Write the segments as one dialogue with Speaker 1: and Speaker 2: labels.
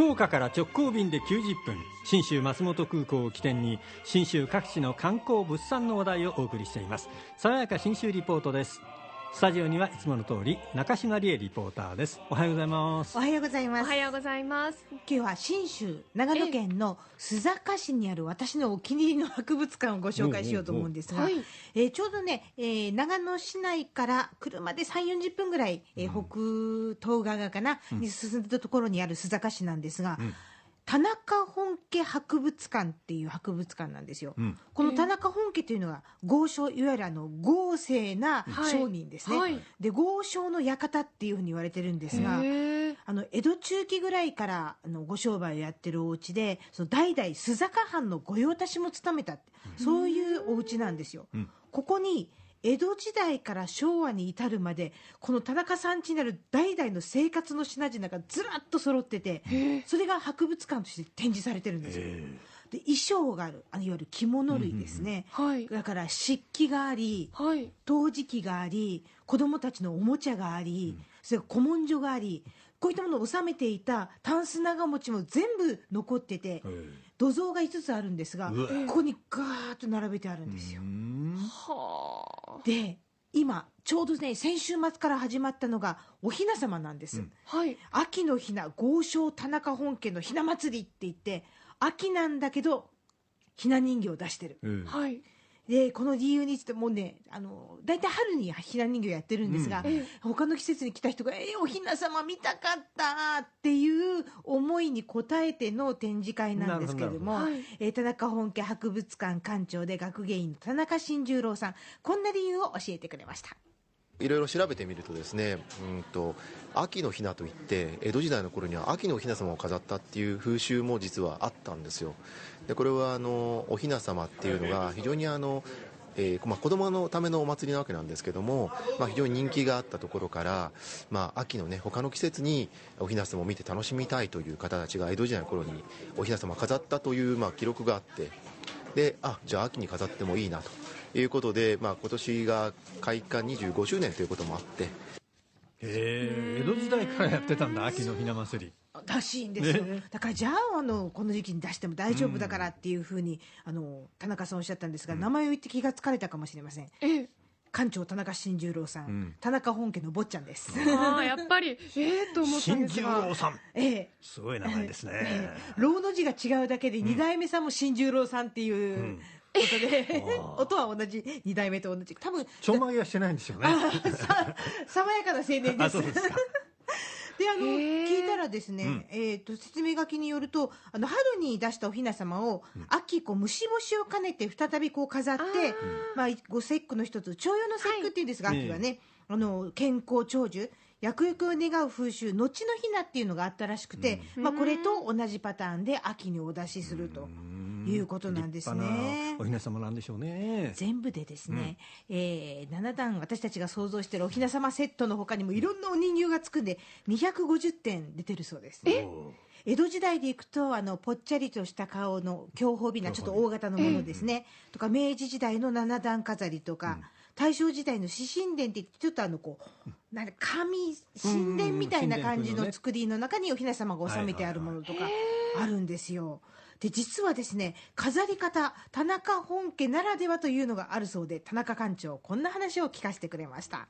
Speaker 1: 福岡から直行便で90分信州松本空港を起点に信州各地の観光物産の話題をお送りしています。爽やか信州リポートです。スタジオにはいつもの通り中島理恵リポーターです。おはようございます。
Speaker 2: おはようございます。
Speaker 3: おはようございます。
Speaker 2: 今日は信州長野県の須坂市にある私のお気に入りの博物館をご紹介しようと思うんですが、
Speaker 3: はい。
Speaker 2: えーちょうどね、えー長野市内から車で3 4 0分ぐらい、えー北東側かな、に進んだところにある須坂市なんですが、田中本家博物館っていう博物館なんですよ、
Speaker 1: ん。
Speaker 2: この田中本家というのは豪商いわゆるあの豪勢な
Speaker 3: はい
Speaker 2: 商人ですね、
Speaker 3: はい。
Speaker 2: で豪商の館っていうふうに言われてるんですが、あの江戸中期ぐらいからあのご商売をやってるお家でその代々須坂藩の御用達も務めたそういうお家なんですよ、ここに江戸時代から昭和に至るまでこの田中さん家になる代々の生活の品々がずらっと揃っててそれが博物館として展示されてるんですよ。で衣装があるあのいわゆる着物類ですね、
Speaker 3: はい。
Speaker 2: だから漆器があり
Speaker 3: はい。
Speaker 2: 陶磁器があり子供たちのおもちゃがあり、それから古文書がありこういったものを収めていたタンス長持ちも全部残ってて、土蔵が5つあるんですがここにガーッと並べてあるんですよ、
Speaker 3: はあ
Speaker 2: で今ちょうどね先週末から始まったのがお雛様なんです、
Speaker 3: はい。
Speaker 2: 秋の雛豪商田中本家の雛祭りって言って秋なんだけど雛人形を出してる、
Speaker 1: うん。
Speaker 3: はい
Speaker 2: でこの理由についてもうねあの大体春にひな人形やってるんですが、
Speaker 3: うん。
Speaker 2: 他の季節に来た人が「えーおひな様見たかった」っていう思いに応えての展示会なんですけれども
Speaker 3: なるほどなるほ
Speaker 2: えー田中本家博物館館長で学芸員の田中新十郎さんこんな理由を教えてくれました。
Speaker 4: いろいろ調べてみるとですね、うんと秋の雛といって江戸時代の頃には秋のお雛様を飾ったっていう風習も実はあったんですよ。でこれはあのお雛様っていうのが非常にあのえーまあ、子供のためのお祭りなわけなんですけども、まあ、非常に人気があったところから、まあ、秋のね他の季節にお雛様を見て楽しみたいという方たちが江戸時代の頃にお雛様を飾ったという、まあ、記録があってであじゃあ秋に飾ってもいいなということで、まあ、今年が開館25周年ということもあって。
Speaker 1: へえ江戸時代からやってたんだ秋のひな祭り。
Speaker 2: らしいんですよ、
Speaker 1: ね。
Speaker 2: だからじゃああのこの時期に出しても大丈夫だからっていうふうに、あの田中さんおっしゃったんですが、名前を言って気がつかれたかもしれません。
Speaker 3: え
Speaker 2: 館長田中新十郎さん、
Speaker 1: ん。
Speaker 2: 田中本家の坊ちゃんです、
Speaker 3: ああやっぱりええと思ったん
Speaker 1: 新十
Speaker 3: ですが。
Speaker 1: 郎さん。
Speaker 2: ええ。
Speaker 1: すごい名前ですね。
Speaker 2: ええ。老の字が違うだけで二代目さんも新十郎さんっていうことで、音は同じ二代目と同じ。多分
Speaker 1: ちょんまげはしてないんですよね。
Speaker 2: さ爽やかな青年です。
Speaker 1: あそうで
Speaker 2: あの聞いたらですね、えー、と説明書きによるとあの春に出したお雛様を、秋こう虫干しを兼ねて再びこう飾ってまあ、ご節句の一つ徴用の節句っていうんですが、
Speaker 1: はい。
Speaker 2: 秋はね、あの健康長寿厄々を願う風習後の雛っていうのがあったらしくて、まあ、これと同じパターンで秋にお出しするということなんです
Speaker 1: 立派
Speaker 2: ね
Speaker 1: なお。ひな様なんでしょうね。
Speaker 2: 全部でですね、えー7段私たちが想像しているお雛様セットの他にもいろんなお人形がつくんで250点出てるそうです。ね江戸時代でいくとあのぽっちゃりとした顔の強法美なちょっと大型のものですね、とか明治時代の七段飾りとか、大正時代の獅神殿って言ってちょっとあのこうなんか紙神殿みたいな感じの作りの中にお雛様が収めてあるものとかあるんですよ。で実はですね飾り方田中本家ならではというのがあるそうで田中館長こんな話を聞かせてくれました。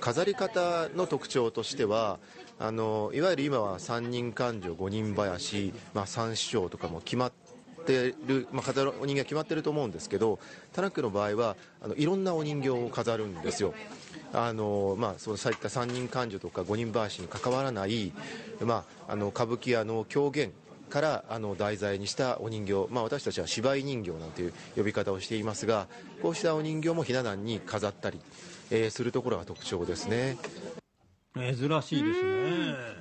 Speaker 4: 飾り方の特徴としてはあのいわゆる今は三人勘定五人林、まあ、三師匠とかも決まってる、まあ、飾るお人形決まってると思うんですけど田中の場合はあのいろんなお人形を飾るんですよ。あのまあ、そういった三人勘定とか五人林に関わらない、まあ、あの歌舞伎屋の狂言からあの題材にしたお人形、まあ、私たちは芝居人形なんていう呼び方をしていますがこうしたお人形もひな壇に飾ったり、えーするところが特徴ですね。
Speaker 1: 珍しいですね。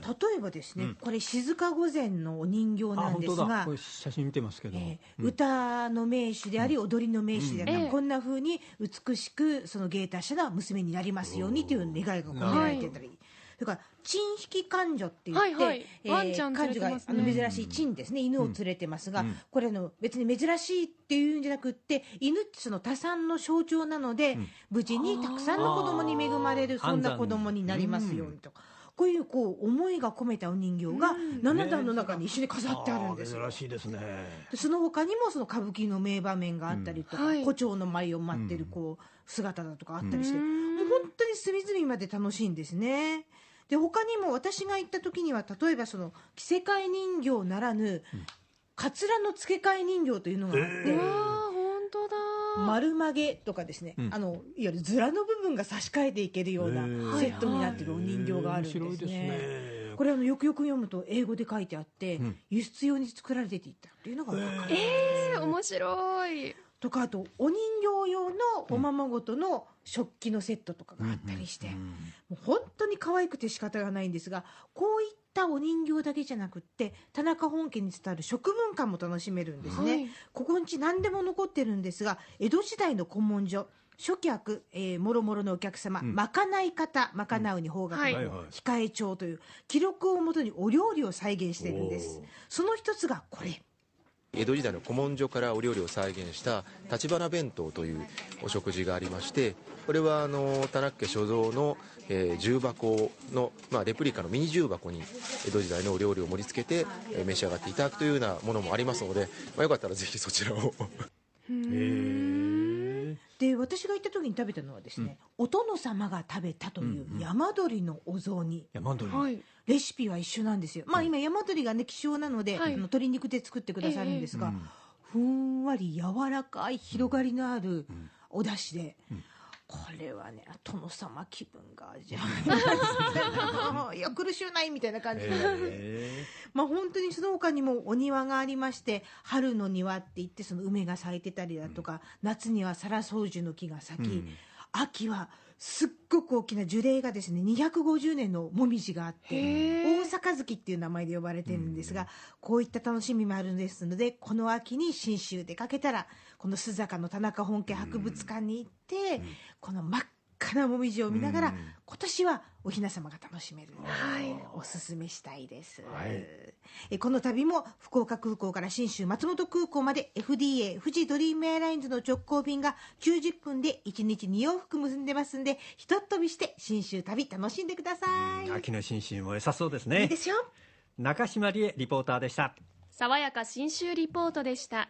Speaker 2: 例えばですね、これ静御前のお人形
Speaker 1: あ
Speaker 2: なんですが
Speaker 1: これ写真見てますけど、
Speaker 2: えー歌の名手であり、踊りの名手であり、
Speaker 3: うん。
Speaker 2: こんな風に美しくその芸達者な娘になりますようにという願いが込められてたり、それから珍引き勘女って言って、
Speaker 3: はいはい。
Speaker 2: えー
Speaker 3: ワンちゃん連れて
Speaker 2: 勘女があの珍しい珍ですね、犬を連れてますが、これあの別に珍しいっていうんじゃなくって犬ってその多産の象徴なので、無事にたくさんの子供に恵まれるそんな子供になりますようにと。こういうこう思いが込めたお人形が
Speaker 3: うん。
Speaker 2: 7段の中に一緒に飾ってあるんですよ、
Speaker 1: 珍しいですね。
Speaker 2: でその他にもその歌舞伎の名場面があったりとか、胡蝶の舞を待ってるこう姿だとかあったりして、
Speaker 3: うん。
Speaker 2: もう本当に隅々まで楽しいんですね。で他にも私が行った時には例えばその着せ替え人形ならぬ、カツラの付け替え人形というのがあって、
Speaker 3: うわあ本当だ。
Speaker 2: 丸曲げとかですね、
Speaker 1: うん。
Speaker 2: あのいわゆるズラの部分が差し替えていけるようなセットになっているお人形があるんですね。
Speaker 1: 面白いですね。
Speaker 2: これあのよくよく読むと英語で書いてあって、
Speaker 1: うん。
Speaker 2: 輸出用に作られていったっていうのが分かる、
Speaker 3: えー、面白い
Speaker 2: とかあとお人形用のおままごとの食器のセットとかがあったりして、もう本当に可愛くて仕方がないんですがこういったお人形だけじゃなくって田中本家に伝わる食文化も楽しめるんですね、
Speaker 3: はい。
Speaker 2: ここんち何でも残ってるんですが江戸時代の古文書諸客、えー、もろもろのお客様、
Speaker 1: うん。
Speaker 2: まかない方まかなうに方角の、控え帳という記録をもとにお料理を再現しているんです。その一つがこれ
Speaker 4: 江戸時代の古文書からお料理を再現した立花弁当というお食事がありましてこれはあの田中家所蔵の、えー重箱の、まあ、レプリカのミニ重箱に江戸時代のお料理を盛り付けて、えー召し上がっていただくというようなものもありますので、まあ、よかったらぜひそちらを。
Speaker 1: へえ
Speaker 2: で私が行った時に食べたのはですね、お殿様が食べたという山鳥のお雑煮、
Speaker 1: 山鳥。
Speaker 3: はい。
Speaker 2: レシピは一緒なんですよ。まあ今山鳥がね希少なので、
Speaker 3: はい。
Speaker 2: あの鶏肉で作ってくださるんですが、ふんわり柔らかい広がりのあるお出汁で、
Speaker 1: うん
Speaker 2: これはね殿様気分が味わえる。いや苦しゅうないみたいな感じ。になって、
Speaker 1: へ
Speaker 2: まあ本当にその他にもお庭がありまして春の庭って言ってその梅が咲いてたりだとか、夏にはサラソウジュの木が咲き、
Speaker 1: うん
Speaker 2: 秋はすっごく大きな樹齢がですね250年のもみじがあって大阪月っていう名前で呼ばれてるんですが、こういった楽しみもあるんですのでこの秋に信州出かけたらこの須坂の田中本家博物館に行って、この真っ赤なもみじを見ながら、
Speaker 1: うん。
Speaker 2: 今年はお雛様が楽しめる。ので、
Speaker 3: はい
Speaker 2: おすすめしたいです、
Speaker 1: はい。
Speaker 2: えこの度も福岡空港から信州松本空港まで FDA 富士ドリームエアラインズの直行便が90分で1日2往復結んでますんでひとっ飛びして信州旅楽しんでください、
Speaker 1: 秋の新春も良さそうです
Speaker 2: いい
Speaker 1: ね
Speaker 2: ですよ。
Speaker 1: 中島理恵リポーターでした。
Speaker 3: 爽やか新州リポートでした